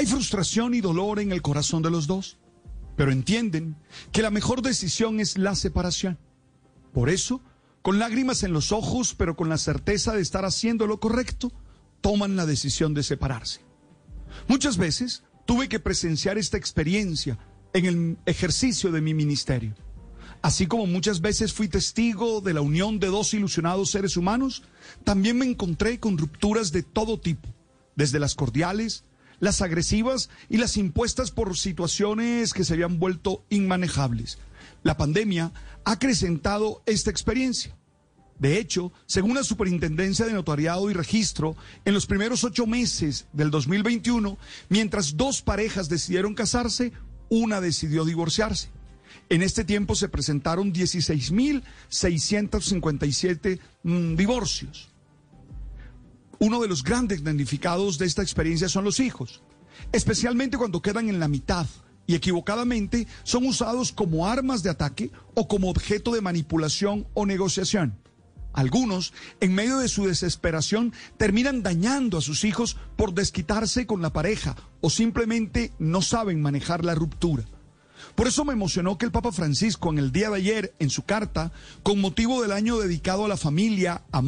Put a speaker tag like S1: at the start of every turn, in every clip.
S1: Hay frustración y dolor en el corazón de los dos, pero entienden que la mejor decisión es la separación. Por eso, con lágrimas en los ojos, pero con la certeza de estar haciendo lo correcto, toman la decisión de separarse. Muchas veces tuve que presenciar esta experiencia en el ejercicio de mi ministerio. Así como muchas veces fui testigo de la unión de dos ilusionados seres humanos, también me encontré con rupturas de todo tipo, desde las cordiales, las agresivas y las impuestas por situaciones que se habían vuelto inmanejables. La pandemia ha acrecentado esta experiencia. De hecho, según la Superintendencia de Notariado y Registro, en los primeros ocho meses del 2021, mientras dos parejas decidieron casarse, una decidió divorciarse. En este tiempo se presentaron 16.657 mm, divorcios. Uno de los grandes damnificados de esta experiencia son los hijos, especialmente cuando quedan en la mitad y equivocadamente son usados como armas de ataque o como objeto de manipulación o negociación. Algunos, en medio de su desesperación, terminan dañando a sus hijos por desquitarse con la pareja o simplemente no saben manejar la ruptura. Por eso me emocionó que el Papa Francisco en el día de ayer, en su carta, con motivo del año dedicado a la familia, a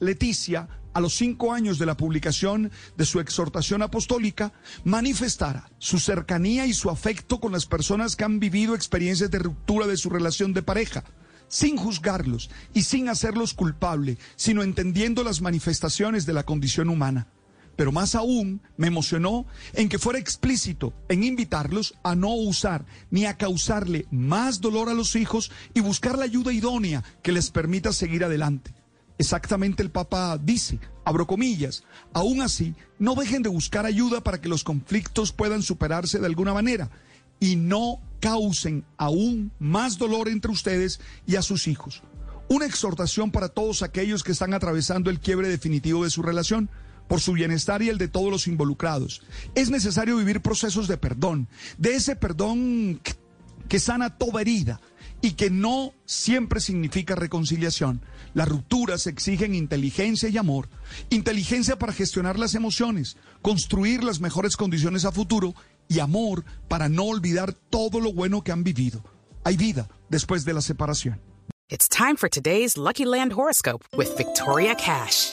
S1: Leticia, a los cinco años de la publicación de su exhortación apostólica, manifestara su cercanía y su afecto con las personas que han vivido experiencias de ruptura de su relación de pareja, sin juzgarlos y sin hacerlos culpable, sino entendiendo las manifestaciones de la condición humana pero más aún me emocionó en que fuera explícito en invitarlos a no usar ni a causarle más dolor a los hijos y buscar la ayuda idónea que les permita seguir adelante. Exactamente el Papa dice, abro comillas, aún así, no dejen de buscar ayuda para que los conflictos puedan superarse de alguna manera y no causen aún más dolor entre ustedes y a sus hijos. Una exhortación para todos aquellos que están atravesando el quiebre definitivo de su relación por su bienestar y el de todos los involucrados. Es necesario vivir procesos de perdón, de ese perdón que sana toda herida y que no siempre significa reconciliación. Las rupturas exigen inteligencia y amor, inteligencia para gestionar las emociones, construir las mejores condiciones a futuro y amor para no olvidar todo lo bueno que han vivido. Hay vida después de la separación.
S2: It's time for today's Lucky Land horoscope with Victoria Cash.